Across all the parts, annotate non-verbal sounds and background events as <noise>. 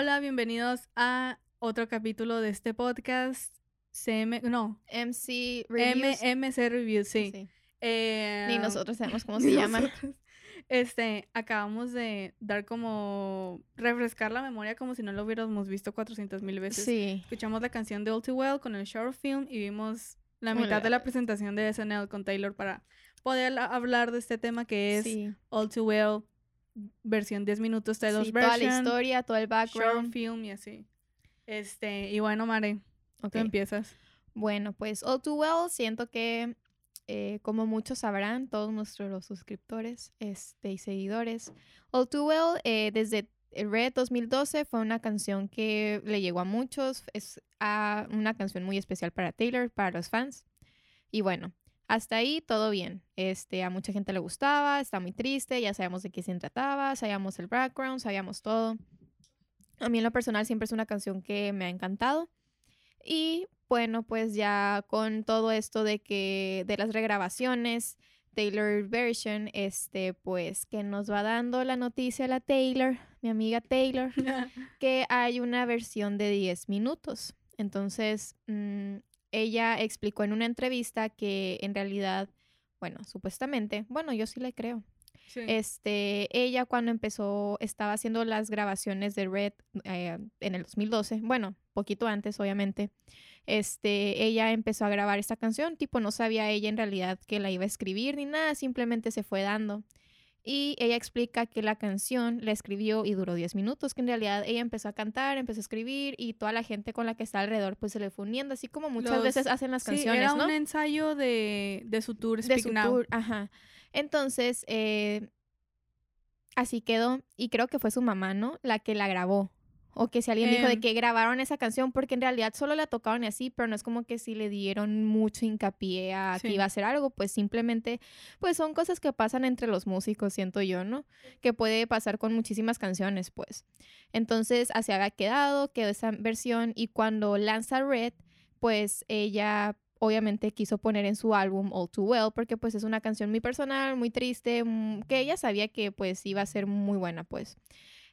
Hola, bienvenidos a otro capítulo de este podcast. CM, no, MC Reviews. MC Reviews, sí. Sí. Eh, Ni nosotros sabemos cómo <laughs> se llama. Este, acabamos de dar como, refrescar la memoria como si no lo hubiéramos visto 400 mil veces. Sí. Escuchamos la canción de All Too Well con el short film y vimos la Hola. mitad de la presentación de SNL con Taylor para poder la- hablar de este tema que es sí. All Too Well, versión 10 minutos Taylor's Sí, toda la historia, todo el short background. film y así. Este, y bueno, Mare, Ok. tú empiezas. Bueno, pues All Too Well, siento que, eh, como muchos sabrán, todos nuestros suscriptores este, y seguidores, All Too Well, eh, desde Red 2012 fue una canción que le llegó a muchos, es ah, una canción muy especial para Taylor, para los fans. Y bueno, hasta ahí todo bien. Este, a mucha gente le gustaba, está muy triste, ya sabemos de qué se trataba, sabíamos el background, sabíamos todo. A mí en lo personal siempre es una canción que me ha encantado. Y bueno, pues ya con todo esto de que de las regrabaciones, Taylor version, este, pues que nos va dando la noticia la Taylor, mi amiga Taylor, <laughs> que hay una versión de 10 minutos. Entonces, mm, ella explicó en una entrevista que en realidad, bueno, supuestamente, bueno, yo sí le creo. Sí. Este, ella cuando empezó, estaba haciendo las grabaciones de Red eh, en el 2012, bueno, poquito antes, obviamente. Este, ella empezó a grabar esta canción, tipo, no sabía ella en realidad que la iba a escribir ni nada, simplemente se fue dando. Y ella explica que la canción la escribió y duró 10 minutos, que en realidad ella empezó a cantar, empezó a escribir y toda la gente con la que está alrededor pues se le fue uniendo, así como muchas Los- veces hacen las Sí, canciones, era ¿no? un ensayo de, de su tour de Speak su Now. tour, ajá. Entonces, eh, así quedó. Y creo que fue su mamá, ¿no? La que la grabó. O que si alguien dijo de Em. que grabaron esa canción, porque en realidad solo la tocaron así, pero no es como que si le dieron mucho hincapié a que Sí. iba a hacer algo, pues simplemente, pues son cosas que pasan entre los músicos, siento yo, ¿no? Que puede pasar con muchísimas canciones, pues. Entonces, así había quedado, quedó esa versión, y cuando lanza Red, pues ella obviamente quiso poner en su álbum All Too Well porque pues es una canción muy personal, muy triste, mm, que ella sabía que pues iba a ser muy buena pues.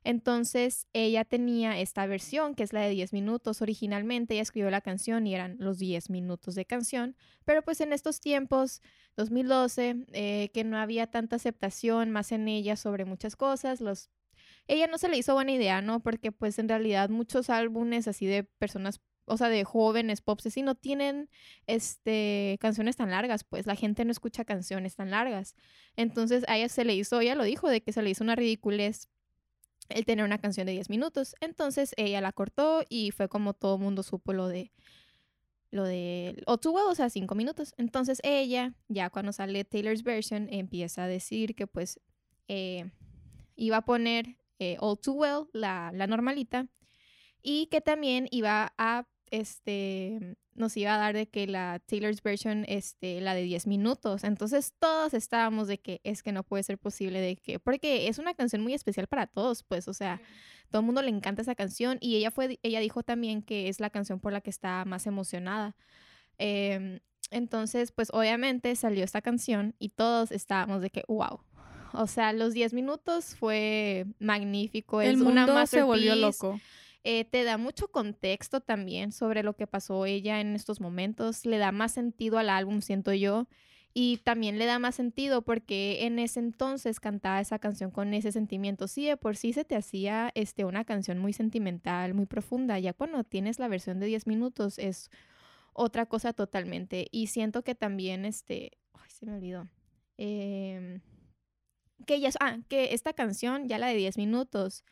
Entonces ella tenía esta versión que es la de 10 minutos originalmente, ella escribió la canción y eran los 10 minutos de canción, pero pues en estos tiempos, 2012, eh, que no había tanta aceptación más en ella sobre muchas cosas, los... Ella no se le hizo buena idea, ¿no? Porque pues en realidad muchos álbumes así de personas o sea, de jóvenes pop, sí no tienen este canciones tan largas, pues la gente no escucha canciones tan largas. Entonces a ella se le hizo, ella lo dijo, de que se le hizo una ridiculez el tener una canción de 10 minutos. Entonces ella la cortó y fue como todo mundo supo lo de lo de o tu o sea, 5 minutos. Entonces ella, ya cuando sale Taylor's version, empieza a decir que pues eh, iba a poner eh, All Too Well, la, la normalita, y que también iba a este nos iba a dar de que la Taylor's version este la de 10 minutos. Entonces todos estábamos de que es que no puede ser posible de que porque es una canción muy especial para todos, pues, o sea, todo el mundo le encanta esa canción y ella fue ella dijo también que es la canción por la que está más emocionada. Em, entonces, pues obviamente salió esta canción y todos estábamos de que wow. O sea, los 10 minutos fue magnífico, El es mundo una se volvió loco. Eh, te da mucho contexto también sobre lo que pasó ella en estos momentos. Le da más sentido al álbum, siento yo. Y también le da más sentido porque en ese entonces cantaba esa canción con ese sentimiento. Sí, de por sí se te hacía este, una canción muy sentimental, muy profunda. Ya cuando tienes la versión de 10 minutos es otra cosa totalmente. Y siento que también, este, ay, se me olvidó. Em, que ella, ah, que esta canción, ya la de 10 minutos,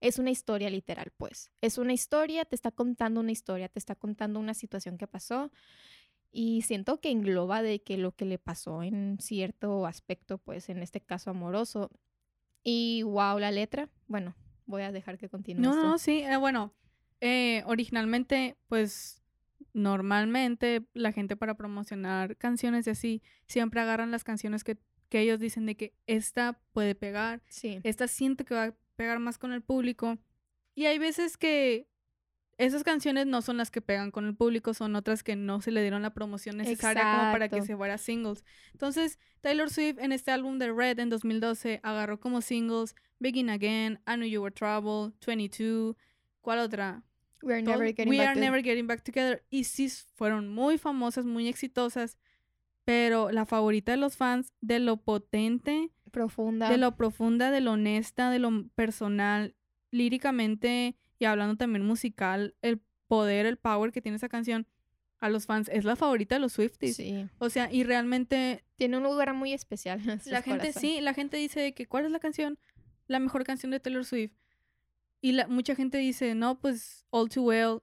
es una historia literal, pues. Es una historia, te está contando una historia, te está contando una situación que pasó. Y siento que engloba de que lo que le pasó en cierto aspecto, pues en este caso amoroso. Y wow, la letra. Bueno, voy a dejar que continúe. No, esto. no, sí, eh, bueno, eh, originalmente, pues normalmente la gente para promocionar canciones y así, siempre agarran las canciones que, que ellos dicen de que esta puede pegar, Sí. esta siento que va a pegar más con el público. Y hay veces que esas canciones no son las que pegan con el público, son otras que no se le dieron la promoción necesaria como para que se fuera singles. Entonces, Taylor Swift en este álbum de Red en 2012 agarró como singles Begin Again, I Knew You Were Trouble, 22, ¿Cuál otra? We are never getting We back Are Never Getting Back Together. Y sí fueron muy famosas, muy exitosas. Pero la favorita de los fans, de lo potente, profunda. de lo profunda, de lo honesta, de lo personal, líricamente y hablando también musical, el poder, el power que tiene esa canción a los fans es la favorita de los Swifties. Sí. O sea, y realmente Tiene un lugar muy especial. en sus la gente corazones. sí, la gente dice que cuál es la canción, la mejor canción de Taylor Swift. Y la, mucha gente dice, no, pues All Too Well.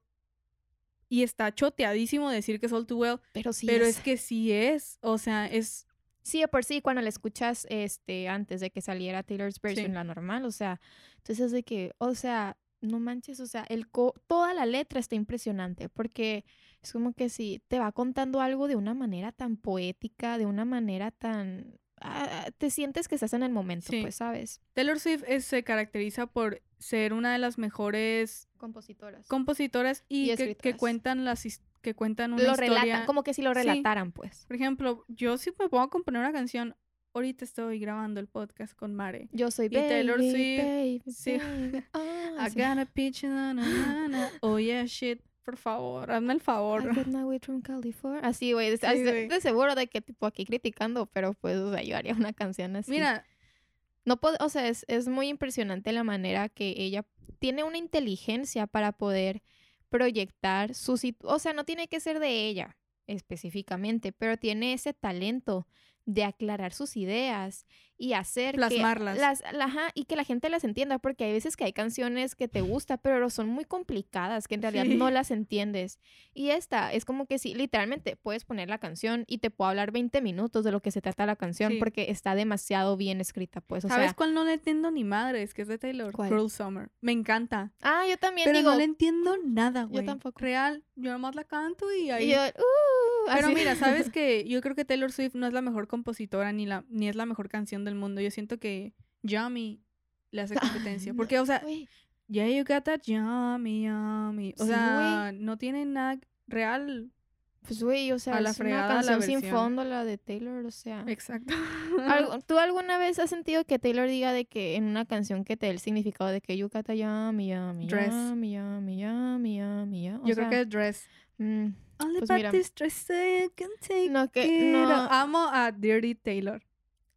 Y está choteadísimo decir que es All Too Well, Pero sí. pero es es que sí es, o sea, es Sí, de por sí, cuando la escuchas este, antes de que saliera Taylor's version, Sí. la normal, o sea, entonces de que, o sea, no manches, o sea, el co- toda la letra está impresionante, porque es como que si te va contando algo de una manera tan poética, de una manera tan... ah, te sientes que estás en el momento, Sí. pues, ¿sabes? Taylor Swift es- se caracteriza por ser una de las mejores Compositoras. compositoras y, Y que, cuentan las que cuentan una lo historia. relatan, como que si lo Sí. relataran, pues. Por ejemplo, yo si me pongo a componer una canción, ahorita estoy grabando el podcast con Mare. Yo soy Y Taylor Swift, baby, sí. baby. <laughs> Ah, I sí. got a pitch, na, na, na, na. <laughs> Oh yeah, shit. Por favor, hazme el favor. I get my way from California. Así, güey. Sí, de- de seguro de que, tipo, aquí criticando, pero pues, o sea, yo haría una canción así. Mira, No o sea, es, es muy impresionante la manera que ella tiene una inteligencia para poder proyectar su situ- O sea, no tiene que ser de ella específicamente, pero tiene ese talento de aclarar sus ideas y hacer Plasmarlas. que las, la- ajá, y que la gente las entienda, porque hay veces que hay canciones que te gustan, pero son muy complicadas, que en realidad Sí. no las entiendes. Y esta es como que sí, literalmente puedes poner la canción y te puedo hablar 20 minutos de lo que se trata la canción, Sí. porque está demasiado bien escrita, pues, o ¿sabes sea, cuál no le entiendo ni madres? Que es de Taylor. ¿Cuál? Cruel Summer. Me encanta. Ah, yo también Pero digo. no le entiendo nada, güey. tampoco. Real, yo nomás la canto y ahí. y yo, "Uh", Pero así. mira, ¿sabes <laughs> que Yo creo que Taylor Swift no es la mejor compositora ni, la, ni es la mejor canción del mundo. Yo siento que Yummy le hace <laughs> competencia. Porque, o sea, Güey, yeah, you got that yummy, yummy. O Sí, sea, no tiene nada real. pues güey, o sea, a la es fregada una la canción sin versión. fondo la de Taylor, o sea. Exacto. <laughs> ¿Tú alguna vez has sentido que Taylor diga de que en una canción que te dé el significado de que you got a yummy, yummy, Dress. yummy, yummy, yummy, yummy, yummy? O Yo sea, creo que es Dress. mm, Pues mira. this dress you can take no, que it no. Amo a Dirty Taylor.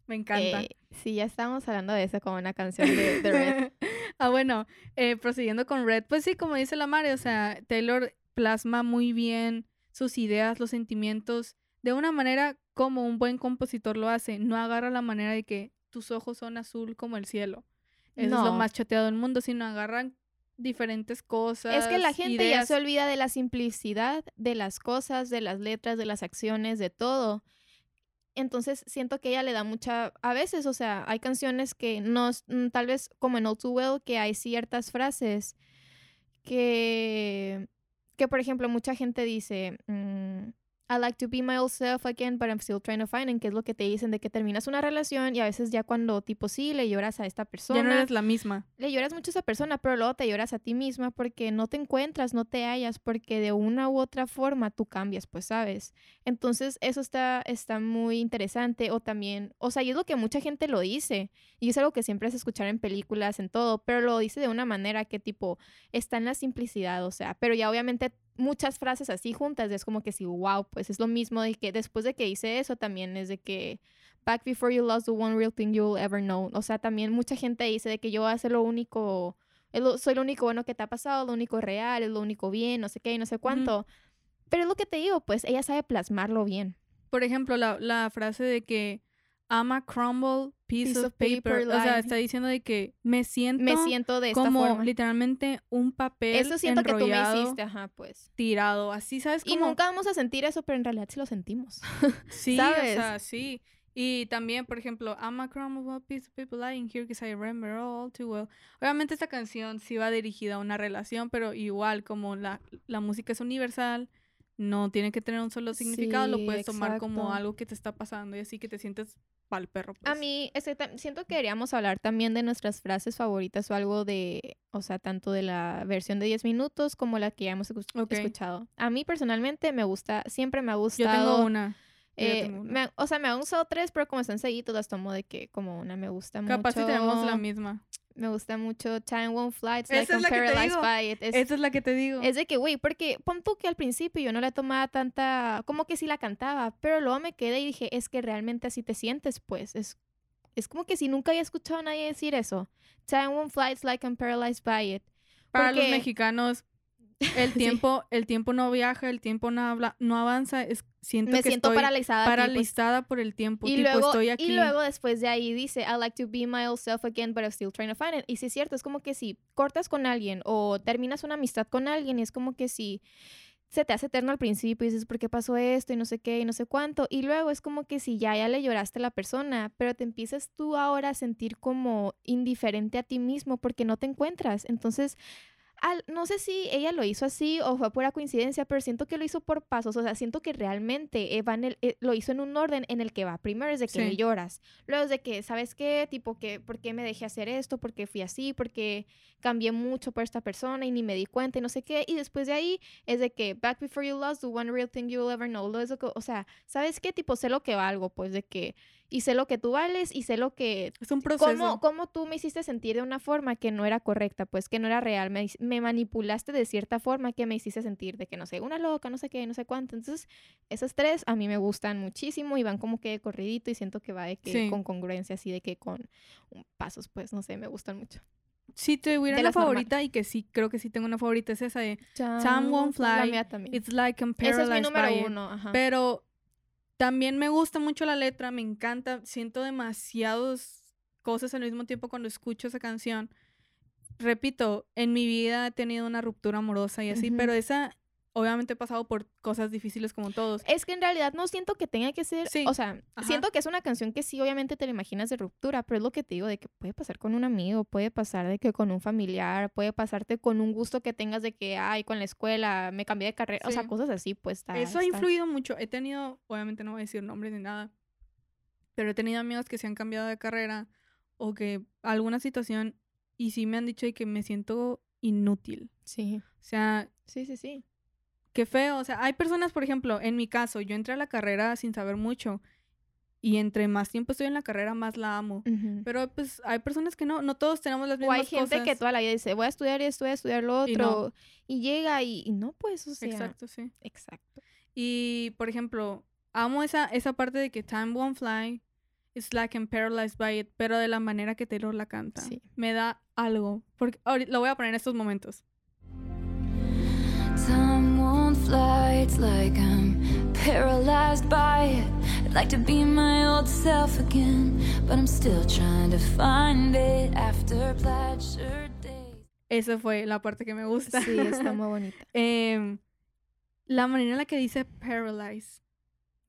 Me encanta. eh, sí, ya estábamos hablando de eso como una canción de, de Red. <laughs> ah, bueno, eh, prosiguiendo con Red, pues sí, como dice la Mare, o sea, Taylor plasma muy bien sus ideas, los sentimientos, de una manera como un buen compositor lo hace. No agarra la manera de que tus ojos son azul como el cielo. Eso es lo más chateado del mundo, sino agarran diferentes cosas. Es que la gente ya se olvida de la simplicidad de las cosas, de las letras, de las acciones, de todo. Entonces siento que ella le da mucha, a veces, o sea, hay canciones que no, mm, tal vez como en All Too Well, que hay ciertas frases que, que por ejemplo, mucha gente dice, mm, I like to be my old self again, but I'm still trying to find, en que es lo que te dicen de que terminas una relación y a veces ya cuando tipo sí le lloras a esta persona Ya no eres la misma. le lloras mucho a esa persona, pero luego te lloras a ti misma porque no te encuentras, no te hallas, porque de una u otra forma tú cambias, pues sabes. Entonces eso está, está muy interesante o también, o sea, y es lo que mucha gente lo dice y es algo que siempre es escuchar en películas, en todo, pero lo dice de una manera que tipo está en la simplicidad, o sea, pero ya obviamente muchas frases así juntas es como que sí, wow, pues es lo mismo de que después de que hice eso también es de que back before you lost the one real thing you'll ever know. O sea, también mucha gente dice de que yo voy a hacer lo único, soy lo único bueno que te ha pasado, lo único real, es lo único bien, no sé qué, y no sé cuánto. Pero es lo que te digo, pues ella sabe plasmarlo bien. Por ejemplo, la, la frase de que I'm a crumble piece, Piece of paper. paper, O sea, está diciendo de que me siento, Me siento de esta como forma. literalmente un papel Eso siento que tú me hiciste, ajá, pues. tirado. Así, ¿sabes? Y nunca vamos a sentir eso, pero en realidad sí lo sentimos. <laughs> sí, ¿sabes? o sea, sí. Y también, por ejemplo, I'm a crumble piece of paper lying here because I remember all too well. Obviamente esta canción sí va dirigida a una relación, pero igual como la, la música es universal, no tiene que tener un solo significado, lo puedes tomar como algo que te está pasando y así que te sientes pa'l perro. A pues. mí, siento que queríamos hablar también de nuestras frases favoritas o algo de, o sea, tanto de la versión de 10 minutos como la que ya hemos escuchado. A mí personalmente me gusta, siempre me ha gustado. Yo tengo una. Yo ya eh, tengo una. me o sea, me han usado tres, pero como están seguidos, las tomo de que como una me gusta Capaz si mucho. tenemos la misma. Me gusta mucho Time Won't Fly. It's Esa like es I'm la que te paralyzed digo. by it. Es, Esa es la que te digo. es de que, güey, porque pon tú que al principio yo no le tomaba tanta, como que sí la cantaba, pero luego me quedé y dije, es que realmente así te sientes, pues. Es, es como que si nunca había escuchado a nadie decir eso. Time won't fly, it's like I'm paralyzed by it. Para los mexicanos, <laughs> el Sí. tiempo, el tiempo no viaja, el tiempo no habla, no avanza. Es, siento Me que siento estoy paralizada. pues. paralizada por el tiempo. Y tipo, luego, estoy aquí. y luego después de ahí dice, I like to be my old self again, but I'm still trying to find it. Y sí es cierto, es como que si cortas con alguien o terminas una amistad con alguien, y es como que si se te hace eterno al principio y dices, ¿por qué pasó esto? Y no sé qué, y no sé cuánto. Y luego es como que si ya, ya le lloraste a la persona, pero te empiezas tú ahora a sentir como indiferente a ti mismo porque no te encuentras. Entonces, al- no sé si ella lo hizo así o fue pura coincidencia, pero siento que lo hizo por pasos. O sea, siento que realmente eh, va en el- eh, lo hizo en un orden en el que va. Primero es de que Sí. lloras. Luego es de que, ¿sabes qué? Tipo, que, ¿por qué me dejé hacer esto? ¿Por qué fui así? ¿Por qué cambié mucho por esta persona y ni me di cuenta y no sé qué? Y después de ahí es de que, back before you lost, the one real thing you'll ever know. Lo es lo que- o sea, ¿sabes qué? Tipo, sé lo que valgo, pues, de que, y sé lo que tú vales y sé lo que es un proceso. ¿Cómo, cómo tú me hiciste sentir de una forma que no era correcta, pues que no era real? Me, me manipulaste de cierta forma que me hiciste sentir de que, no sé, una loca, no sé qué, no sé cuánto. Entonces, esas tres a mí me gustan muchísimo y van como que de corridito y siento que va de que Sí. con congruencia, así de que con pasos, pues, no sé, me gustan mucho. Hubiera de una normales. favorita y que sí, creo que sí tengo una favorita, es esa de Time Won't La Fly, mía también. It's like I'm Ese es mi paralyzed número by uno, ajá. Pero también me gusta mucho la letra, me encanta, siento demasiadas cosas al mismo tiempo cuando escucho esa canción. Repito, en mi vida he tenido una ruptura amorosa y así, pero esa, obviamente he pasado por cosas difíciles como todos. Es que en realidad no siento que tenga que ser, Sí, o sea, ajá. siento que es una canción que sí, obviamente te la imaginas de ruptura, pero es lo que te digo, de que puede pasar con un amigo, puede pasar de que con un familiar, puede pasarte con un gusto que tengas de que, ay, con la escuela, me cambié de carrera, o sea, cosas así, pues está. Eso ha está- influido mucho. He tenido, obviamente no voy a decir nombres ni nada, pero he tenido amigos que se han cambiado de carrera o que alguna situación y sí me han dicho de que me siento inútil. Sí, O sea, sí, sí, sí. Qué feo. O sea, hay personas, por ejemplo, en mi caso, yo entré a la carrera sin saber mucho y entre más tiempo estoy en la carrera, más la amo. Ujú. Pero pues hay personas que no, no todos tenemos las O mismas hay gente que cosas. toda la vida dice, voy a estudiar esto, voy a estudiar lo Y otro, y, llega y, y no, pues, o sea. Exacto, sí. Exacto. Y, por ejemplo, amo esa, esa parte de que Time Won't Fly, it's like I'm paralyzed by it, pero de la manera que Taylor la canta. Sí. Me da algo. Porque lo voy a poner en estos momentos. Time won't fly, it's like I'm paralyzed by it. I'd like to be my old self again, but I'm still trying to find it after plaid shirt days. Esa fue la parte que me gusta. Sí, está muy bonita. <laughs> Em, la manera en la que dice paralyzed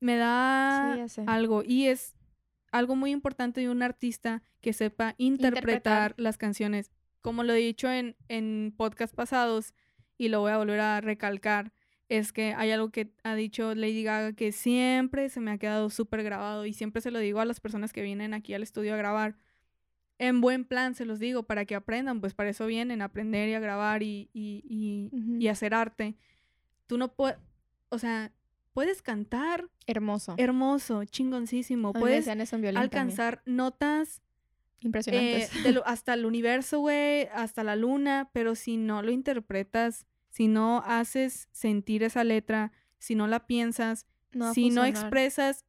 me da Sí, algo. Y es algo muy importante de un artista que sepa interpretar, Interpretar. las canciones. Como lo he dicho en, en podcast pasados y lo voy a volver a recalcar, es que hay algo que ha dicho Lady Gaga que siempre se me ha quedado súper grabado y siempre se lo digo a las personas que vienen aquí al estudio a grabar. En buen plan se los digo para que aprendan, pues para eso vienen, a aprender y a grabar y, y, y, hacer arte. Tú no puedes, o sea, puedes cantar Hermoso. hermoso, chingoncísimo, puedes también. alcanzar notas eh, Impresionantes. de lo- <laughs> hasta el universo, güey, hasta la luna, pero si no lo interpretas, si no haces sentir esa letra, si no la piensas, No si no expresas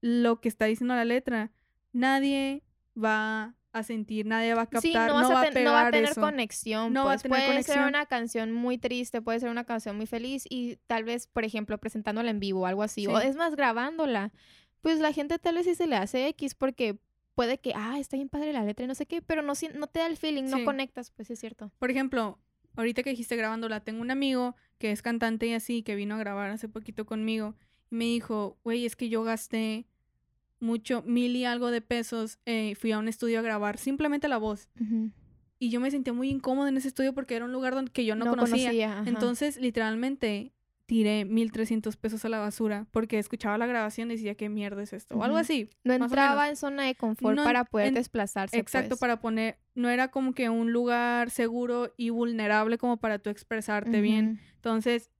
lo que está diciendo la letra, nadie va a sentir, nadie va a captar, Sí, no, va a pegar no va a tener eso. conexión. No va a pues. tener puede ser una canción muy triste, puede ser una canción muy feliz y tal vez, por ejemplo, presentándola en vivo o algo así. O es más, grabándola. Pues la gente tal vez sí se le hace X porque puede que, ah, está bien padre la letra y no sé qué, pero no, no te da el feeling, no conectas, pues es cierto. Por ejemplo, ahorita que dijiste grabándola, tengo un amigo que es cantante y así, que vino a grabar hace poquito conmigo y me dijo, güey, es que yo gasté mucho, mil y algo de pesos, eh, fui a un estudio a grabar simplemente la voz. Y yo me sentía muy incómodo en ese estudio porque era un lugar donde que yo no, conocía. ajá. Entonces, literalmente, tiré 1300 pesos a la basura porque escuchaba la grabación y decía, ¿qué mierda es esto? O algo así. no entraba en zona de confort No para poder en- desplazarse. Exacto, pues. para poner, no era como que un lugar seguro y vulnerable como para tú expresarte bien. Entonces,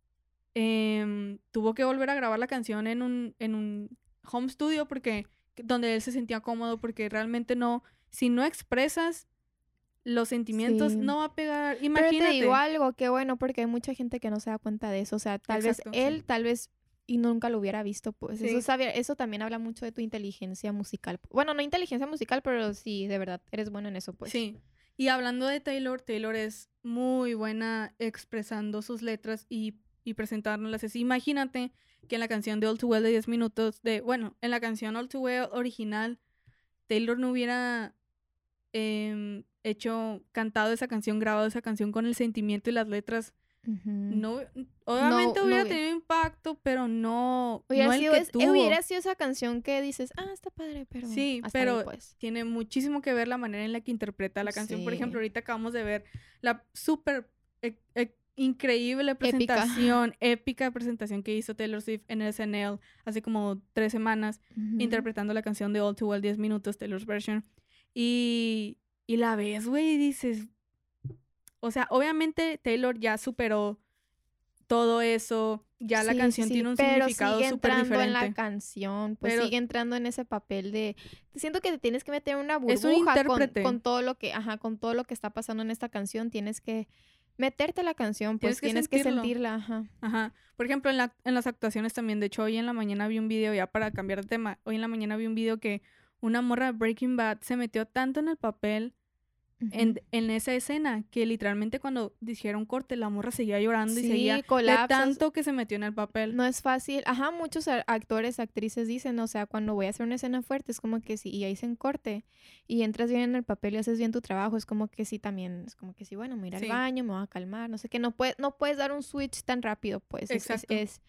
em, tuvo que volver a grabar la canción en un, en un home studio porque donde él se sentía cómodo porque realmente no, si no expresas los sentimientos Sí. no va a pegar. Pero Imagínate. te digo algo, qué bueno, porque hay mucha gente que no se da cuenta de eso. O sea, tal Exacto, vez sí. él, tal vez, y nunca lo hubiera visto, pues. Sí. Eso, sabe- eso también habla mucho de tu inteligencia musical. Bueno, no inteligencia musical, pero sí, de verdad, eres bueno en eso, pues. Sí. Y hablando de Taylor, Taylor es muy buena expresando sus letras y, y presentándolas así. Imagínate que en la canción de All Too Well de 10 minutos, de, bueno, en la canción All Too Well original, Taylor no hubiera em, hecho, cantado esa canción, grabado esa canción con el sentimiento y las letras. Ujú. No, obviamente no hubiera tenido impacto, pero no, Hubiera, no el sido, que es- tuvo. hubiera sido esa canción que dices, ah, está padre, pero. Sí, hasta ahí, pero pues. tiene muchísimo que ver la manera en la que interpreta la canción. Por Sí. ejemplo, ahorita acabamos de ver la súper e- e- increíble Épica. presentación, épica presentación que hizo Taylor Swift en SNL hace como tres semanas, interpretando la canción de All Too Well 10 minutos, Taylor's version. Y, y la ves, güey, y dices, o sea, obviamente Taylor ya superó todo eso, ya la Sí, canción sí, tiene un pero significado sigue entrando en la diferente. canción, pues Pero- sigue entrando en ese papel de siento que te tienes que meter en una Es un burbuja con, intérprete. con todo lo que, ajá, con todo lo que está pasando en esta canción, tienes que meterte a la canción, pues Tienes que tienes que sentirla, ajá. Ajá. Por ejemplo, en, la, en las actuaciones también. De hecho, hoy en la mañana vi un video, ya para cambiar de tema, hoy en la mañana vi un video que una morra de Breaking Bad se metió tanto en el papel, en, en esa escena, que literalmente cuando dijeron corte, la morra seguía llorando y seguía de colapsas. tanto que se metió en el papel. No es fácil. Ajá, muchos actores, actrices dicen, o sea, cuando voy a hacer una escena fuerte, es como que sí, y ahí se corte y entras bien en el papel y haces bien tu trabajo, es como que sí también, es como que sí, bueno, me voy al baño, me voy a calmar, no sé qué, no, puede, no puedes dar un switch tan rápido, pues. es- es- Exacto. es-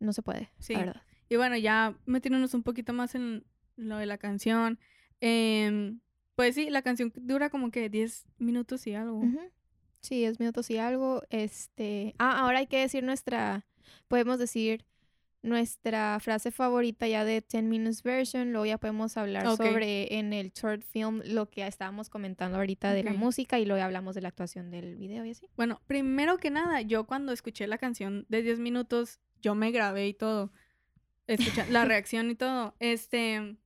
no se puede, Sí. la verdad. Y bueno, ya metiéndonos un poquito más en lo de la canción. em, pues sí, la canción dura como que 10 minutos y algo. Sí, es minutos y algo. Este. Ah, ahora hay que decir nuestra. Podemos decir nuestra frase favorita ya de 10 Minutes Version. Luego ya podemos hablar sobre en el short film lo que estábamos comentando ahorita de la música y luego hablamos de la actuación del video y así. Bueno, primero que nada, yo cuando escuché la canción de 10 minutos, yo me grabé y todo. Escucha, la <laughs> reacción y todo. Este,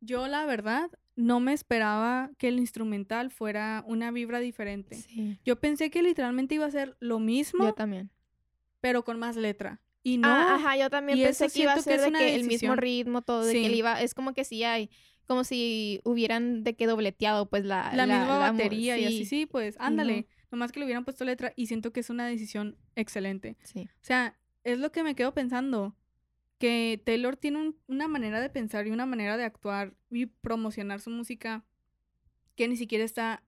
yo la verdad no me esperaba que el instrumental fuera una vibra diferente. Sí. Yo pensé que literalmente iba a ser lo mismo, Yo también. pero con más letra. Y no, Ah, ajá, yo también y pensé que iba a que ser de que el mismo ritmo, todo, de que él iba, es como que sí hay, como si hubieran de que dobleteado, pues la, la, misma la batería y así, sí, pues no. ándale. Nomás que le hubieran puesto letra y siento que es una decisión excelente. Sí. O sea, es lo que me quedo pensando. Que Taylor tiene un- una manera de pensar y una manera de actuar y promocionar su música que ni siquiera está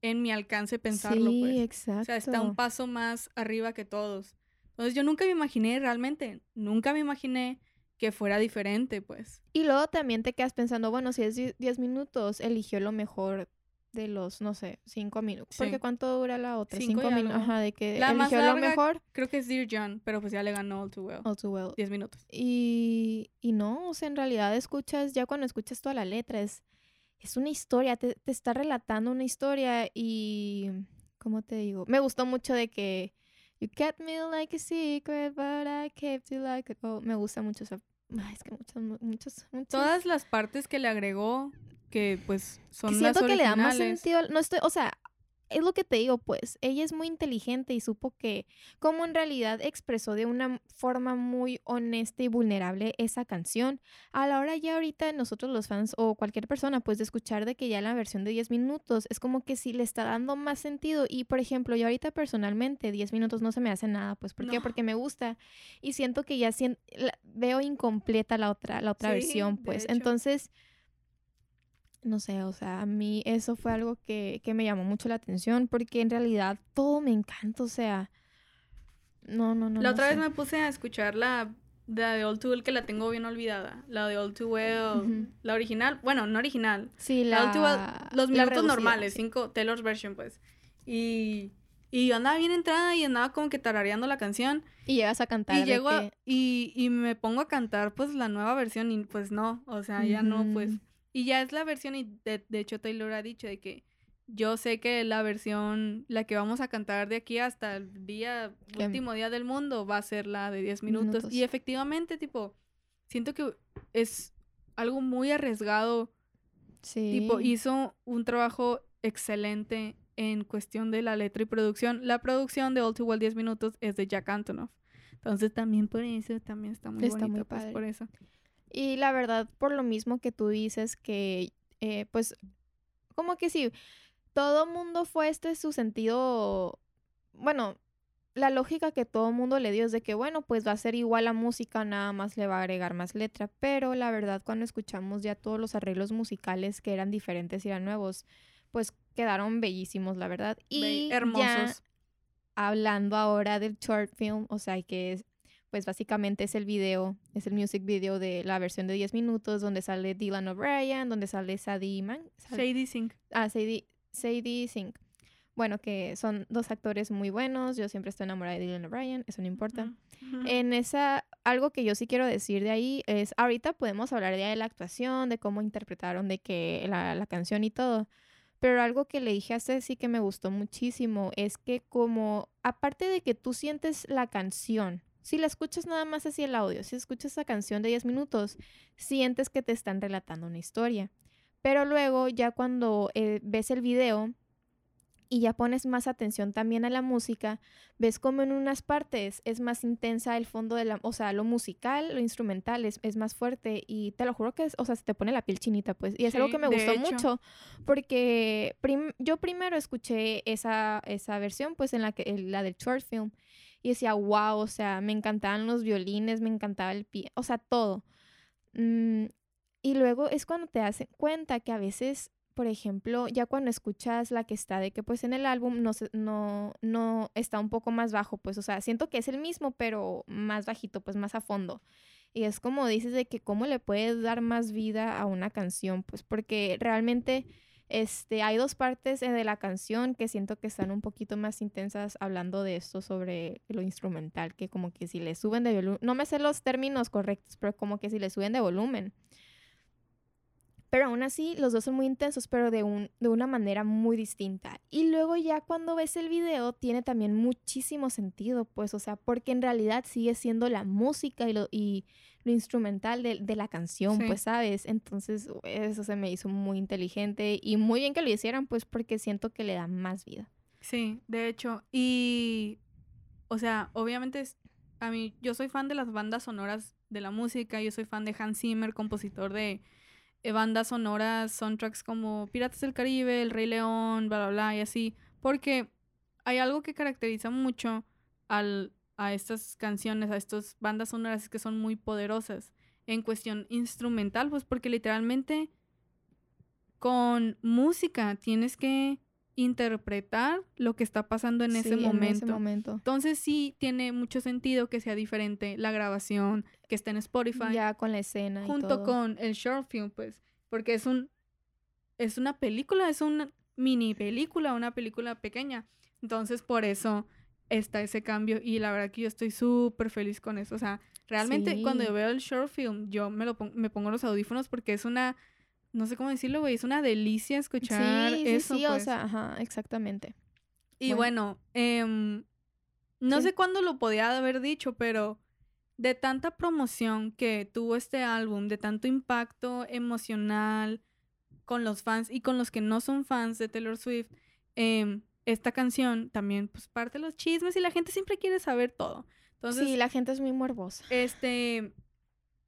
en mi alcance pensarlo, sí, pues. exacto. O sea, está un paso más arriba que todos. Entonces yo nunca me imaginé realmente, nunca me imaginé que fuera diferente, pues. Y luego también te quedas pensando, bueno, si es die- 10 minutos, eligió lo mejor de los, no sé, 5 minutos. Sí. Porque ¿cuánto dura la otra? Cinco 5 y minutos. Ajá, de que La más eligió lo larga- mejor. Creo que es Dear John, pero pues ya le ganó All Too Well. All too well. 10 minutos. Y, y no, o sea, en realidad escuchas, ya cuando escuchas toda la letra, es, es una historia, te, te está relatando una historia y, ¿cómo te digo? Me gustó mucho de que, You kept me like a secret, but I kept you like a... Oh, me gusta mucho esa... Ay, es que muchos, muchos, muchos... Todas las partes que le agregó, que pues son que las siento que le da más sentido. No estoy, o sea, es lo que te digo, pues. Ella es muy inteligente y supo que, como en realidad expresó de una forma muy honesta y vulnerable esa canción, a la hora ya ahorita nosotros los fans o cualquier persona, pues de escuchar de que ya la versión de 10 minutos es como que sí le está dando más sentido. Y por ejemplo, yo ahorita personalmente 10 minutos no se me hace nada, pues. ¿Por qué? No. Porque me gusta y siento que ya sien- la- veo incompleta la otra, la otra Sí, versión, pues. Entonces no sé, o sea, a mí eso fue algo que, que me llamó mucho la atención porque en realidad todo me encanta, o sea, no, no, no. La no otra vez me puse a escuchar la, la de All Too Well, que la tengo bien olvidada. La de All Too Well, la original. Bueno, no original. Sí, La, la, All Too Well, los minutos reducida, normales, sí. cinco, Taylor's version, pues. Y, y yo andaba bien entrada y andaba como que tarareando la canción. Y llegas a cantar. Y llego a- y, y me pongo a cantar pues la nueva versión y pues no, o sea, ya no, pues. Y ya es la versión y de, de hecho Taylor ha dicho de que yo sé que la versión, la que vamos a cantar de aquí hasta el día, Que- último día del mundo, va a ser la de 10 minutos. Minutos. Y efectivamente, tipo, siento que es algo muy arriesgado. Sí. Tipo, hizo un trabajo excelente en cuestión de la letra y producción. La producción de All Too Well 10 minutos es de Jack Antonoff. Entonces también por eso, también está muy Está bonito, muy pues, padre. por eso. Y la verdad, por lo mismo que tú dices que, eh, pues, como que sí, todo mundo fue este su sentido, bueno, la lógica que todo mundo le dio es de que, bueno, pues va a ser igual la música, nada más le va a agregar más letra, pero la verdad cuando escuchamos ya todos los arreglos musicales que eran diferentes y eran nuevos, pues quedaron bellísimos, la verdad. Be- Y ya hermosos. hablando ahora del short film, o sea, que es, pues básicamente es el video, es el music video de la versión de 10 minutos donde sale Dylan O'Brien, donde sale Sadie Man, Sad- Shady Sink. ah, Sadie, Sadie Sink. Bueno, que son dos actores muy buenos, yo siempre estoy enamorada de Dylan O'Brien, eso no importa. En esa, algo que yo sí quiero decir de ahí es, ahorita podemos hablar de la actuación, de cómo interpretaron de que la, la canción y todo, pero algo que le dije a Ceci que me gustó muchísimo es que como, aparte de que tú sientes la canción, si la escuchas nada más así el audio, si escuchas esa canción de 10 minutos, sientes que te están relatando una historia. Pero luego ya cuando eh, ves el video y ya pones más atención también a la música, ves como en unas partes es más intensa el fondo de la, o sea, lo musical, lo instrumental es, es más fuerte y te lo juro que es, o sea, se te pone la piel chinita, pues, y es algo que me gustó hecho. mucho porque prim- yo primero escuché esa, esa versión, pues, en la que, en la del short film y decía, wow, o sea, me encantaban los violines, me encantaba el pie, o sea, todo. Mm, y luego es cuando te das cuenta que a veces, por ejemplo, ya cuando escuchas la que está de que pues en el álbum no, no, no está un poco más bajo, pues, o sea, siento que es el mismo, pero más bajito, pues más a fondo. Y es como dices de que cómo le puedes dar más vida a una canción, pues porque realmente este, hay dos partes eh, de la canción que siento que están un poquito más intensas hablando de esto sobre lo instrumental, que como que si le suben de volumen, no me sé los términos correctos, pero como que si le suben de volumen. Pero aún así, los dos son muy intensos, pero de, un, de una manera muy distinta. Y luego ya cuando ves el video, tiene también muchísimo sentido, pues, o sea, porque en realidad sigue siendo la música y lo, y lo instrumental de, de la canción, Sí. pues, ¿sabes? Entonces, eso se me hizo muy inteligente y muy bien que lo hicieran, pues, porque siento que le da más vida. Sí, de hecho. Y, o sea, obviamente a mí, yo soy fan de las bandas sonoras de la música, yo soy fan de Hans Zimmer, compositor de eh, bandas sonoras, soundtracks como Piratas del Caribe, El Rey León, bla, bla, bla, y así, porque hay algo que caracteriza mucho al, a estas canciones, a estas bandas sonoras, que son muy poderosas en cuestión instrumental, pues porque literalmente con música tienes que interpretar lo que está pasando en ese momento. momento. Entonces sí tiene mucho sentido que sea diferente la grabación que está en Spotify Ya con la escena y junto todo. con el short film, pues, porque es un es una película, es una mini película, una película pequeña. Entonces, por eso está ese cambio y la verdad que yo estoy súper feliz con eso. O sea, realmente cuando yo veo el short film, yo me lo pon- me pongo los audífonos porque es una no sé cómo decirlo, güey, es una delicia escuchar Sí, sí, eso. sí, o pues. sea, ajá, exactamente. Y Bueno. bueno, em, no Sí. sé cuándo lo podía haber dicho, pero de tanta promoción que tuvo este álbum, de tanto impacto emocional con los fans y con los que no son fans de Taylor Swift, em, esta canción también pues parte de los chismes y la gente siempre quiere saber todo. Entonces, sí, la gente es muy morbosa. este,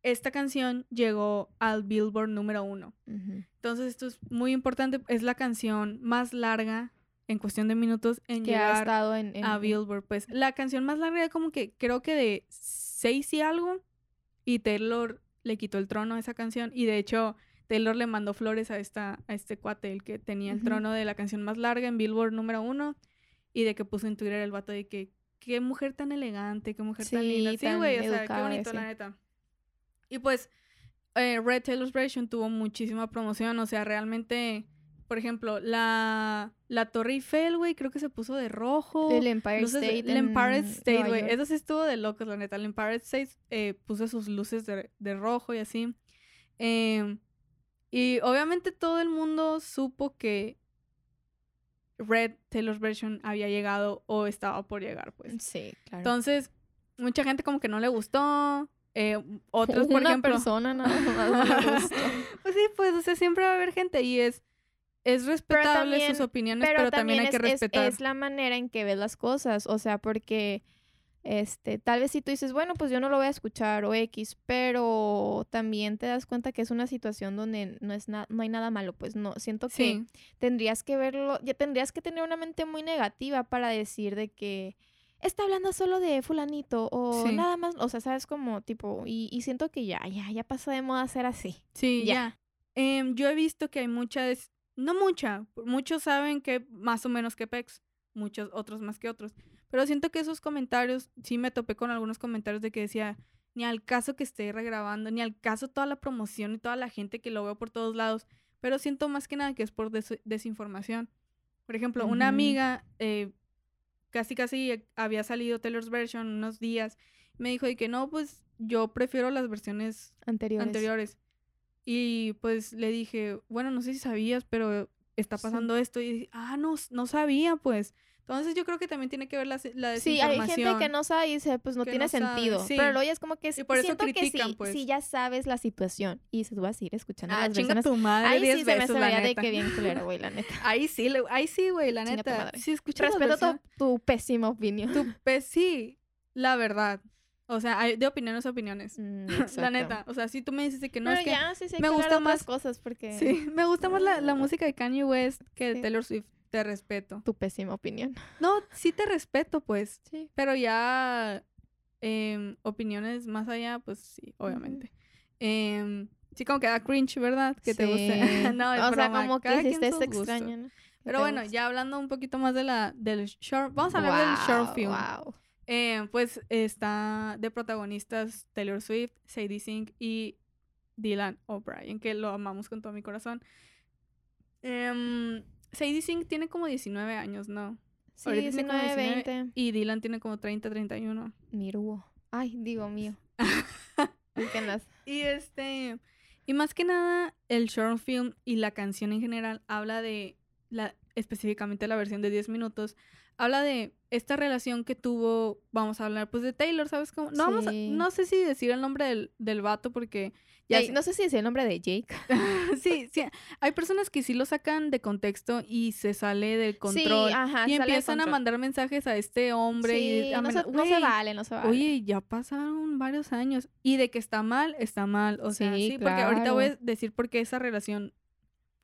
esta canción llegó al Billboard número uno. Entonces esto es muy importante, es la canción más larga en cuestión de minutos en Que ha llegar estado en... en- a en- Billboard. Pues la canción más larga como que creo que de seis y algo. Y Taylor le quitó el trono a esa canción. Y de hecho, Taylor le mandó flores a esta, a este cuate, el que tenía el Ujú. trono de la canción más larga en Billboard número uno. Y de que puso en Twitter el vato de que qué mujer tan elegante, qué mujer tan Sí, linda. Sí, tan güey, o sea, qué bonito, la neta. Y pues, eh, Red Taylor's Version tuvo muchísima promoción. O sea, realmente, por ejemplo, la, la Torre Eiffel, güey, creo que se puso de rojo. El Empire Luces State. el Empire State, güey. Eso sí estuvo de locos, la neta. El Empire State eh, puso sus luces de, de rojo y así. Em, y obviamente todo el mundo supo que Red Taylor's Version había llegado o estaba por llegar, pues. Sí, claro. Entonces, mucha gente como que no le gustó. eh, otros, por Una ejemplo. persona <laughs> nada más le gustó. pues sí, pues, o sea, siempre va a haber gente y es. es respetable sus opiniones, pero, también, hay es, que es- respetar. Es, la manera en que ves las cosas, o sea, porque este, tal vez si tú dices, bueno, pues yo no lo voy a escuchar o X, pero también te das cuenta que es una situación donde no es no hay nada malo, pues no, siento que sí, tendrías que verlo, ya tendrías que tener una mente muy negativa para decir de que está hablando solo de fulanito o Sí. nada más, o sea, sabes como tipo, y, y siento que ya, ya, ya pasó de moda ser así. sí, ya. ya. Em, yo he visto que hay muchas, no mucha, muchos saben que más o menos que Pex, muchos otros más que otros. Pero siento que esos comentarios, sí me topé con algunos comentarios de que decía, ni al caso que esté regrabando, ni al caso toda la promoción y toda la gente que lo veo por todos lados. Pero siento más que nada que es por des- desinformación. Por ejemplo, una amiga eh, casi casi había salido Taylor's version unos días. Me dijo de que no, pues yo prefiero las versiones Anteriores. anteriores. Y pues le dije, bueno, no sé si sabías, pero está Sí. pasando esto. Y dije, ah, no, no sabía, pues. Entonces yo creo que también tiene que ver la, se- la Sí, hay desinformación. gente que no sabe y dice, pues no Que tiene no sentido. sí. Pero luego ya es como que Y por eso siento que si, pues. si ya sabes la situación y dices, vas a ir escuchando Ah, las chinga versiones. tu madre Ahí 10 sí se veces, se de que bien <laughs> culero, güey, la neta. Ahí sí, le- ahí sí, güey, la Chinga neta. escuchas la Respeto tu, pésima opinión. tu pues sí, la verdad. O sea, hay de opiniones a opiniones. Mm, <laughs> La neta. O sea, si tú me dices que no Pero es que ya, sí, sí, me que gusta más- cosas porque Sí, me gusta más la, la <laughs> música de Kanye West que de Sí. Taylor Swift. Te respeto. tu pésima opinión. <laughs> No, sí te respeto, pues. Sí. Pero ya em, opiniones más allá, pues sí, obviamente. Em, sí, como que da cringe, ¿verdad? Que te guste. <laughs> no, o sea, como que cada si estés sus gustos. extraño, ¿no? Que Pero bueno, ya hablando un poquito más de la, del short, vamos a hablar del short film. wow. Eh, pues está de protagonistas Taylor Swift, Sadie Sink y Dylan O'Brien, que lo amamos con todo mi corazón. Em, Sadie Sink tiene como 19 años, ¿no? Sí, Ahorita tiene como 19, 19. 20. Y Dylan tiene como 30, 31. Miruo. Ay, digo mío. <laughs> Y este, y más que nada, el short film y la canción en general habla de, la, específicamente la versión de 10 minutos, habla de esta relación que tuvo, vamos a hablar pues de Taylor, ¿sabes cómo? No, vamos a- no sé si decir el nombre del, del vato porque ya no sé si es el nombre de Jake. <laughs> sí, sí, hay personas que sí lo sacan de contexto y se sale del control. Sí, ajá. y empiezan a mandar mensajes a este hombre Sí, y no, se, no se vale, no se vale. Oye, ya pasaron varios años. Y de que está mal, está mal. O sea, Sí, sí, porque ahorita voy a claro. decir por qué esa relación,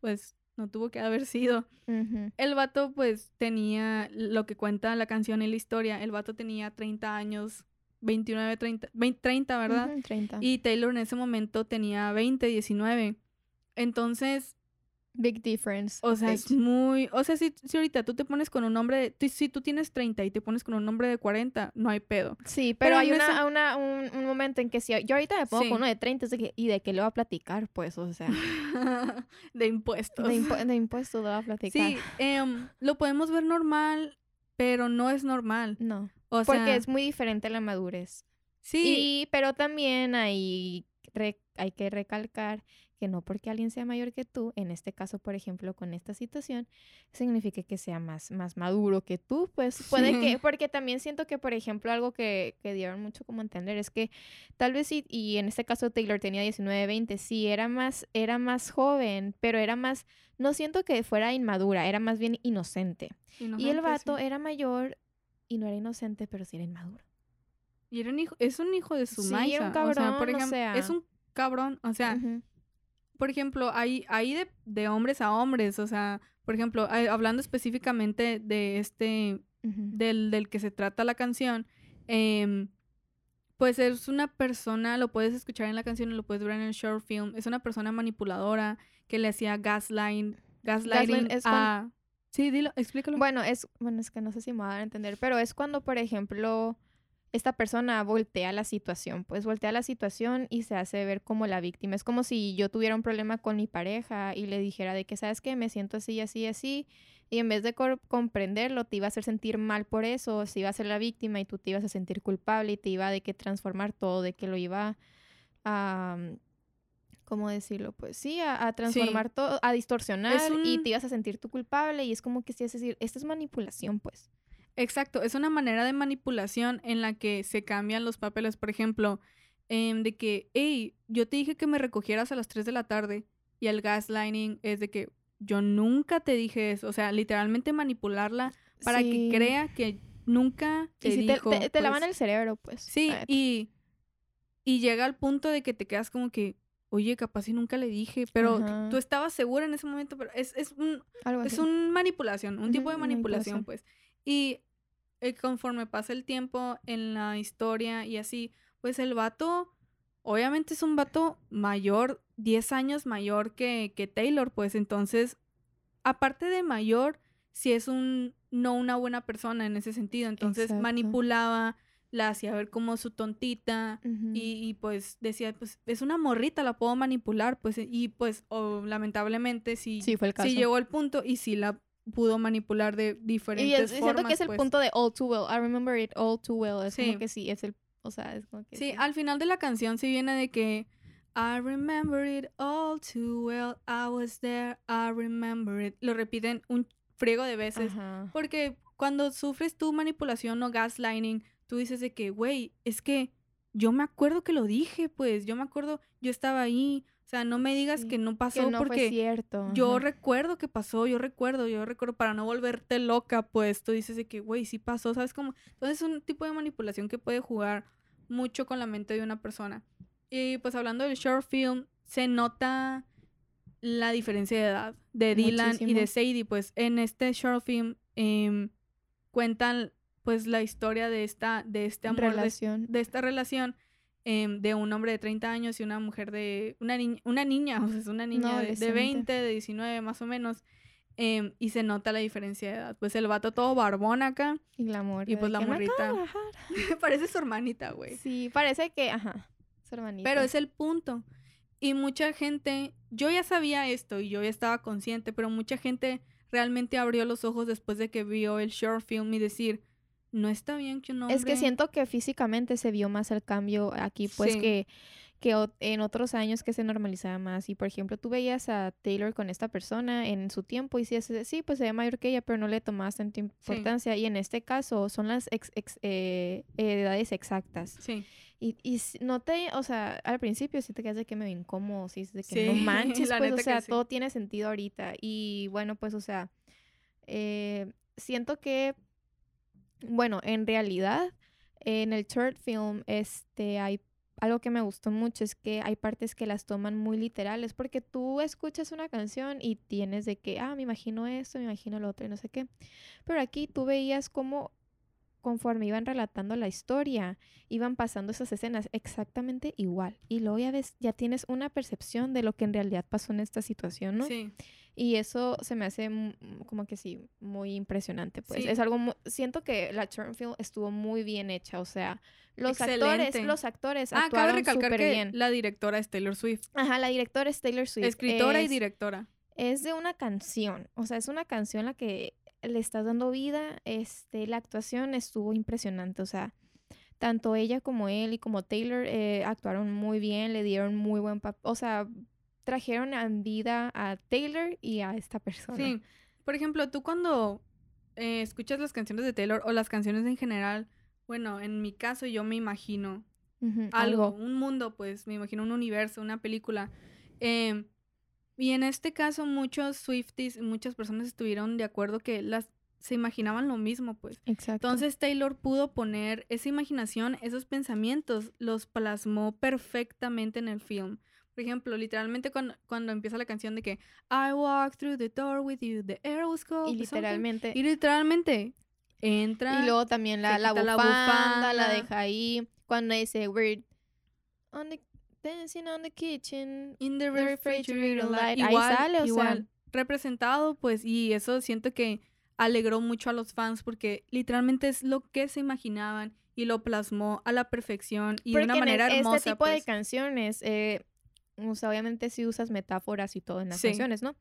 pues, no tuvo que haber sido. Ujú. El vato, pues, tenía lo que cuenta la canción y la historia. El vato tenía 30 años, 29, 30, 20, 30, ¿verdad? Ujú, 30. Y Taylor en ese momento tenía 20, 19. Entonces, Big difference. o sea, es muy... O sea, si, si ahorita tú te pones con un nombre... de- si tú tienes 30 y te pones con un nombre de 40, no hay pedo. Sí, pero pero, hay una, un, un momento en que si yo ahorita me pongo Sí. con uno de 30 es de que, y de qué le va a platicar, pues, o sea, <laughs> de impuestos. de, impu- de impuestos le va a platicar. Sí, em, lo podemos ver normal, pero no es normal. No, O porque sea, es muy diferente la madurez. sí, Y, pero también hay, re- hay que recalcar que no porque alguien sea mayor que tú, en este caso, por ejemplo, con esta situación, significa que sea más, más maduro que tú, pues puede que, porque también siento que, por ejemplo, algo que, que dieron mucho como entender es que tal vez sí, y en este caso Taylor tenía 19, 20, sí, era más, era más joven, pero era más, no siento que fuera inmadura, era más bien inocente. y el vato sí. era mayor y no era inocente, pero sí era inmaduro. Y era un hijo, es un hijo de su Sí, maíz. era un o sea, por cabrón, o sea. es un cabrón, o sea. Por ejemplo, hay, hay de, de hombres a hombres, o sea, por ejemplo, hay- hablando específicamente de este, del, del que se trata la canción, em, pues es una persona, lo puedes escuchar en la canción lo puedes ver en el short film, es una persona manipuladora que le hacía gaslight, gaslighting a... Sí, dilo, explícalo. Bueno, es, bueno, es que no sé si me va a dar a entender, pero es cuando, por ejemplo, esta persona voltea la situación, pues voltea la situación y se hace ver como la víctima. Es como si yo tuviera un problema con mi pareja y le dijera de que, ¿sabes qué? Me siento así, así, así. Y en vez de comprenderlo, te iba a hacer sentir mal por eso, se iba a ser la víctima y tú te ibas a sentir culpable y te iba de que transformar todo, de que lo iba a... ¿Cómo decirlo? Pues sí, a, a transformar todo, a distorsionar y te ibas a sentir tú culpable y es como que sí, es decir, esta es manipulación, pues. Exacto, es una manera de manipulación en la que se cambian los papeles. Por ejemplo, em, de que, hey, yo te dije que me recogieras a las 3 de la tarde y el gaslighting es de que, yo nunca te dije eso. O sea, literalmente manipularla para Sí. que crea que nunca te Y si dijo. te, te lavan pues, el cerebro, pues. Sí, y, y llega al punto de que te quedas como que, oye, capaz y nunca le dije, pero Ajá. tú estabas segura en ese momento, pero es, es un, Algo es así. un manipulación, un tipo de manipulación. pues. Y eh, conforme pasa el tiempo en la historia y así, pues el vato, obviamente es un vato mayor, 10 años mayor que, que Taylor, pues entonces, aparte de mayor, si es un, no una buena persona en ese sentido, entonces Exacto. manipulaba, la hacía ver como su tontita, y, y, pues decía, pues es una morrita, la puedo manipular, pues y pues o, lamentablemente sí, Sí, fue el caso. sí llegó al punto y sí la pudo manipular de diferentes Y es- formas. siento que es el pues. punto de all too well. I remember it all too well. Es Sí. como que sí, es el. O sea, es como que. Sí, al final de la canción sí viene de que I remember it all too well, I was there, I remember it. Lo repiten un friego de veces Ajá. porque cuando sufres tu manipulación o gaslighting, tú dices de que, güey, es que yo me acuerdo que lo dije, pues yo me acuerdo, yo estaba ahí, sea, no me digas Sí, que no Que pasó fue porque cierto. yo ajá. recuerdo que pasó, yo recuerdo, yo recuerdo para no volverte loca, pues tú dices de que, güey, sí pasó, ¿sabes cómo? Entonces es un tipo de manipulación que puede jugar mucho con la mente de una persona. Y pues hablando del short film, se nota la diferencia de edad de Dylan y de. Sadie, pues en este short film em, cuentan pues la historia de esta, de este amor, de- Relación. de esta relación em, de un hombre de 30 años y una mujer de... Una, niña una niña, <laughs> o sea, es una niña de, de adolescente. 20, de 19 más o menos. em, y se nota la diferencia de edad. Pues el vato todo barbón acá. Y la morra. Y pues la que, "Me acabo morrita. de <laughs> bajar". Parece su hermanita, güey. Sí, parece que. Ajá. Su hermanita. Pero es el punto. Y mucha gente, yo ya sabía esto y yo ya estaba consciente, pero mucha gente realmente abrió los ojos después de que vio el short film y decir, no está bien que un hombre... Es que siento que físicamente se vio más el cambio aquí, pues Sí. que, que en otros años que se normalizaba más. Y por ejemplo, tú veías a Taylor con esta persona en su tiempo y decías, sí, pues se ve mayor que ella, pero no le tomabas tanta importancia. Y en este caso son las ex- ex- eh, edades exactas. Sí, Y, y no te, o sea, al principio sí te quedas de que me incómodo, sí, de que no <laughs> manches, pues, o sea, todo tiene sentido ahorita. Y bueno, pues, o sea, eh, siento que, bueno, en realidad, en el third film, este, hay algo que me gustó mucho es que hay partes que las toman muy literales, porque tú escuchas una canción y tienes de que, ah, me imagino esto, me imagino lo otro y no sé qué. Pero aquí tú veías cómo conforme iban relatando la historia, iban pasando esas escenas exactamente igual. Y luego ya ves, ya tienes una percepción de lo que en realidad pasó en esta situación, ¿no? sí. Y eso se me hace como que sí, muy impresionante, pues. Sí. Es algo, siento que la Turnfield estuvo muy bien hecha, o sea, los Excelente. actores, los actores Ah, cabe recalcar que bien. la directora es Taylor Swift. Ajá, la directora es Taylor Swift. Escritora y directora. es de una canción, o sea, es una canción la que le estás dando vida, este, la actuación estuvo impresionante, o sea, tanto ella como él y como Taylor eh, actuaron muy bien, le dieron muy buen papel, o sea, trajeron en vida a Taylor y a esta persona. Sí. Por ejemplo, tú cuando eh, escuchas las canciones de Taylor o las canciones en general, bueno, en mi caso yo me imagino algo, un mundo, pues me imagino un universo, una película. Em, y en este caso muchos Swifties, muchas personas estuvieron de acuerdo que las se imaginaban lo mismo, pues. Exacto. Entonces Taylor pudo poner esa imaginación, esos pensamientos, los plasmó perfectamente en el film. Por ejemplo, literalmente cuando, cuando empieza la canción de que I walked through the door with you, the air was cold. y or something", literalmente Y literalmente entra. Y luego también la, la, quita la bufanda, la bufanda. deja ahí. Cuando dice, we're on the, dancing on the kitchen. in the the refrigerator light. light. Ahí Igual, sale, o sea. igual, representado, pues, y eso siento que alegró mucho a los fans porque literalmente es lo que se imaginaban y lo plasmó a la perfección y de una Porque en manera este hermosa. tipo de pues. canciones, eh, o sea, obviamente sí usas metáforas y todo en las Sí. canciones, ¿no?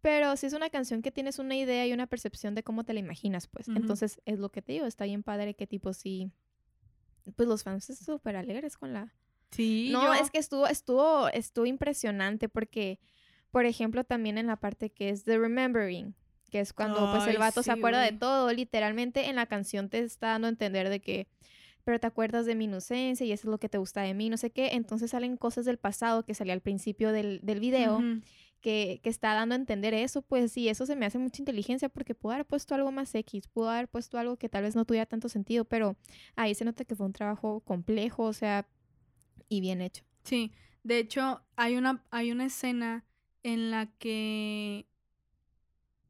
Pero si es una canción que tienes una idea y una percepción de cómo te la imaginas, pues. Entonces, es lo que te digo, está bien padre que tipo sí. Pues los fans están súper alegres con la, Sí, no, yo- es que estuvo, estuvo, estuvo impresionante porque, por ejemplo, también en la parte que es The Remembering, que es cuando pues el vato se acuerda de todo, literalmente en la canción te está dando a entender de que, pero te acuerdas de mi inocencia y eso es lo que te gusta de mí, no sé qué, entonces salen cosas del pasado que salía al principio del, del video que, que está dando a entender eso, pues sí, eso se me hace mucha inteligencia porque pudo haber puesto algo más X, pudo haber puesto algo que tal vez no tuviera tanto sentido, pero ahí se nota que fue un trabajo complejo, o sea, y bien hecho. Sí, de hecho, hay una, hay una escena en la que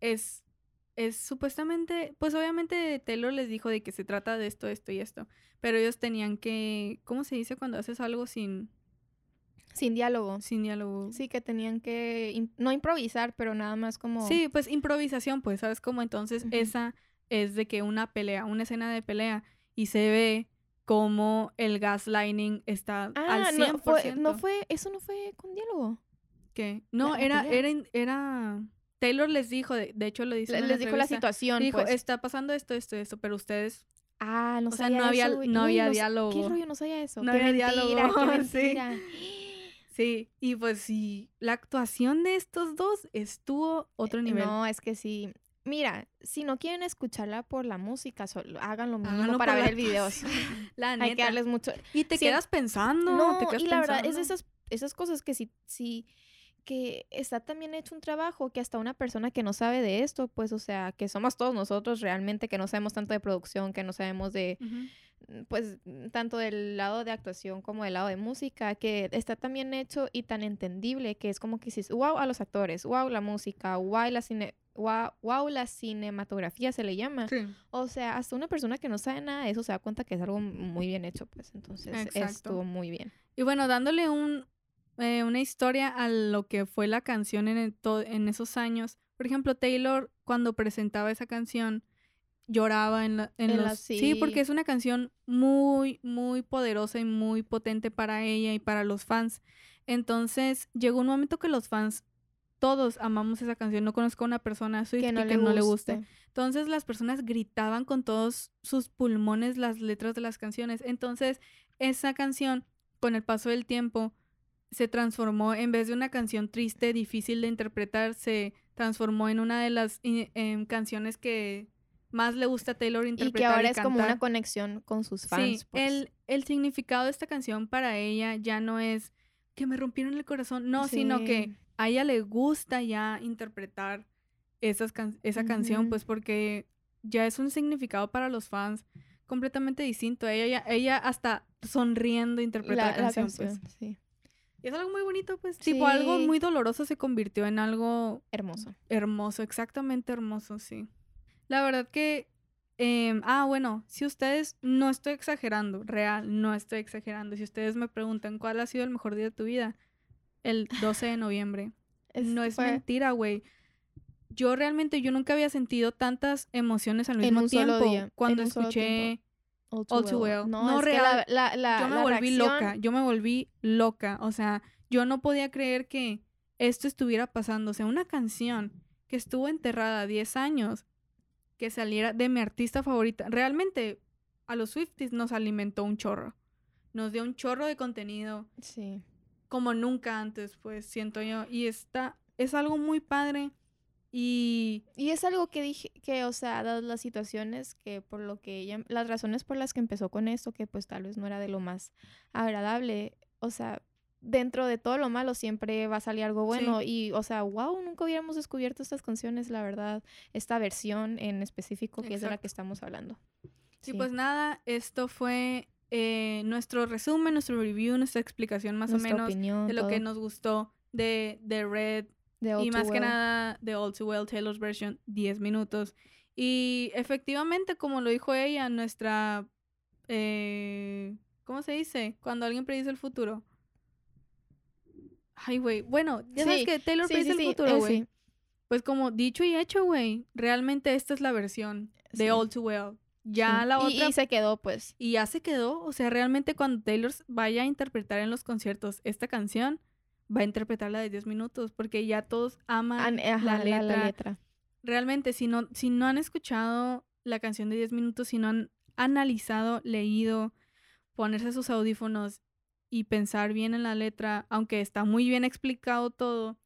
es, es supuestamente, pues obviamente Taylor les dijo de que se trata de esto, esto y esto, pero ellos tenían que, ¿cómo se dice cuando haces algo sin, Sin diálogo. sin diálogo? Sí, que tenían que, no improvisar, pero nada más como... Sí, pues improvisación, pues, ¿sabes cómo? Entonces, esa es de que una pelea, una escena de pelea, y se ve como el gaslighting está Ah, al 100%. no fue, no fue, eso no fue con diálogo. ¿Qué? No, era, era, era... Taylor les dijo, de, de hecho lo dice Le- Les dijo la situación, Dijo, pues. está pasando esto, esto, esto, pero ustedes Ah, no o sea, sabía no había- eso, no había s- ¿Qué diálogo. rollo? No sabía eso. No qué había mentira, diálogo, qué <laughs> sí. mentira. Sí, y pues sí, la actuación de estos dos estuvo otro nivel. Eh, No, es que sí. Mira, si no quieren escucharla por la música, solo hagan lo mínimo Háganlo para ver <laughs> el video. La Hay neta. que darles mucho. Y te Sí, quedas pensando. No, te quedas y la verdad es esas, esas cosas que sí, sí, que está también hecho un trabajo que hasta una persona que no sabe de esto, pues, o sea, que somos todos nosotros realmente que no sabemos tanto de producción, que no sabemos de, Ujú. pues, tanto del lado de actuación como del lado de música, que está también hecho y tan entendible que es como que dices, wow a los actores, wow la música, wow la cine, wow, wow la cinematografía se le llama. Sí. O sea, hasta una persona que no sabe nada de eso se da cuenta que es algo muy bien hecho, pues, entonces Exacto. estuvo muy bien. Y bueno, dándole un, eh, una historia a lo que fue la canción en, el to- en esos años. Por ejemplo, Taylor, cuando presentaba esa canción, lloraba en, la- en En los... la- sí. sí. porque es una canción muy, muy poderosa y muy potente para ella y para los fans. Entonces, llegó un momento que los fans, todos amamos esa canción. No conozco a una persona Swiftie Que no, que le, no le guste. guste. Entonces las personas gritaban con todos sus pulmones las letras de las canciones. Entonces esa canción, con el paso del tiempo, se transformó, en vez de una canción triste, difícil de interpretar, se transformó en una de las i- em, canciones que más le gusta a Taylor Y interpretar. que ahora es como una conexión con sus fans. Sí, pues. el, el significado de esta canción para ella ya no es que me rompieron el corazón, no, sino que a ella le gusta ya interpretar esas can- esa canción, pues porque ya es un significado para los fans completamente distinto. Ella, ella hasta sonriendo interpreta la, canción, pues. sí. Y es algo muy bonito, pues. Tipo, algo Sí. muy doloroso se convirtió en algo Hermoso. hermoso, exactamente hermoso, sí. La verdad que, em, ah, bueno, si ustedes, no estoy exagerando, real, no estoy exagerando. Si ustedes me preguntan cuál ha sido el mejor día de tu vida, el 12 de noviembre. <laughs> no es fue mentira, güey. Yo realmente, yo nunca había sentido tantas emociones al En mismo tiempo día, cuando solo All All Too Well. No, No, real. la, la, la- yo me volví reacción- loca, yo me volví loca, o sea, yo no podía creer que esto estuviera pasando, o sea, una canción que estuvo enterrada 10 años, que saliera de mi artista favorita, realmente a los Swifties nos alimentó un chorro, nos dio un chorro de contenido Sí. como nunca antes, pues siento yo, y está, es algo muy padre y Y es algo que dije, que, o sea, dadas las situaciones que por lo que ella, las razones por las que empezó con esto, que pues tal vez no era de lo más agradable, o sea, dentro de todo lo malo siempre va a salir algo bueno. Y, o sea, wow, nunca hubiéramos descubierto estas canciones, la verdad, esta versión en específico que es de la que estamos hablando. Sí, pues nada, esto fue eh, nuestro resumen, nuestro review, nuestra explicación más Nuestra o menos opinión, de lo que nos gustó de, de Red y más que nada de All Too Well Taylor's version, 10 minutos. Y efectivamente, como lo dijo ella, nuestra... eh, ¿Cómo se dice? Cuando alguien predice el futuro. Ay, güey. Bueno, ya sabes que Taylor Sí, predice sí, el futuro, eh, güey. sí. Pues como dicho y hecho, güey. Realmente esta es la versión de. All Too Well. Ya la Y- otra y se quedó, pues. y ya se quedó, o sea, realmente cuando Taylor vaya a interpretar en los conciertos esta canción, va a interpretar la de 10 minutos, porque ya todos aman An- ajá, la, la, letra. la letra. Realmente, si no, si no han escuchado la canción de 10 minutos, si no han analizado, leído, ponerse sus audífonos y pensar bien en la letra, aunque está muy bien explicado todo,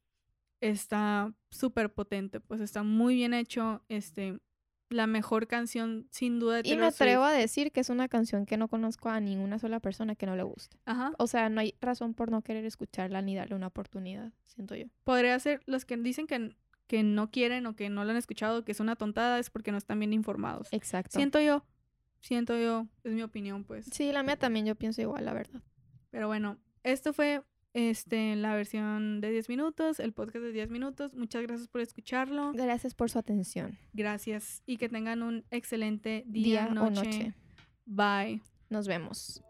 está súper potente, pues está muy bien hecho, este, la mejor canción sin duda de Y me Swift. atrevo a decir que es una canción que no conozco a ninguna sola persona que no le guste. Ajá. O sea, no hay razón por no querer escucharla ni darle una oportunidad, siento yo. Podría ser los que dicen que, que no quieren o que no lo han escuchado, que es una tontada, es porque no están bien informados. Exacto. Siento yo, siento yo, es mi opinión, pues. Sí, la mía también yo pienso igual, la verdad. Pero bueno, esto fue este la versión de 10 minutos, el podcast de 10 minutos. Muchas gracias por escucharlo. Gracias por su atención. Gracias y que tengan un excelente Día día, o noche. Bye. Nos vemos.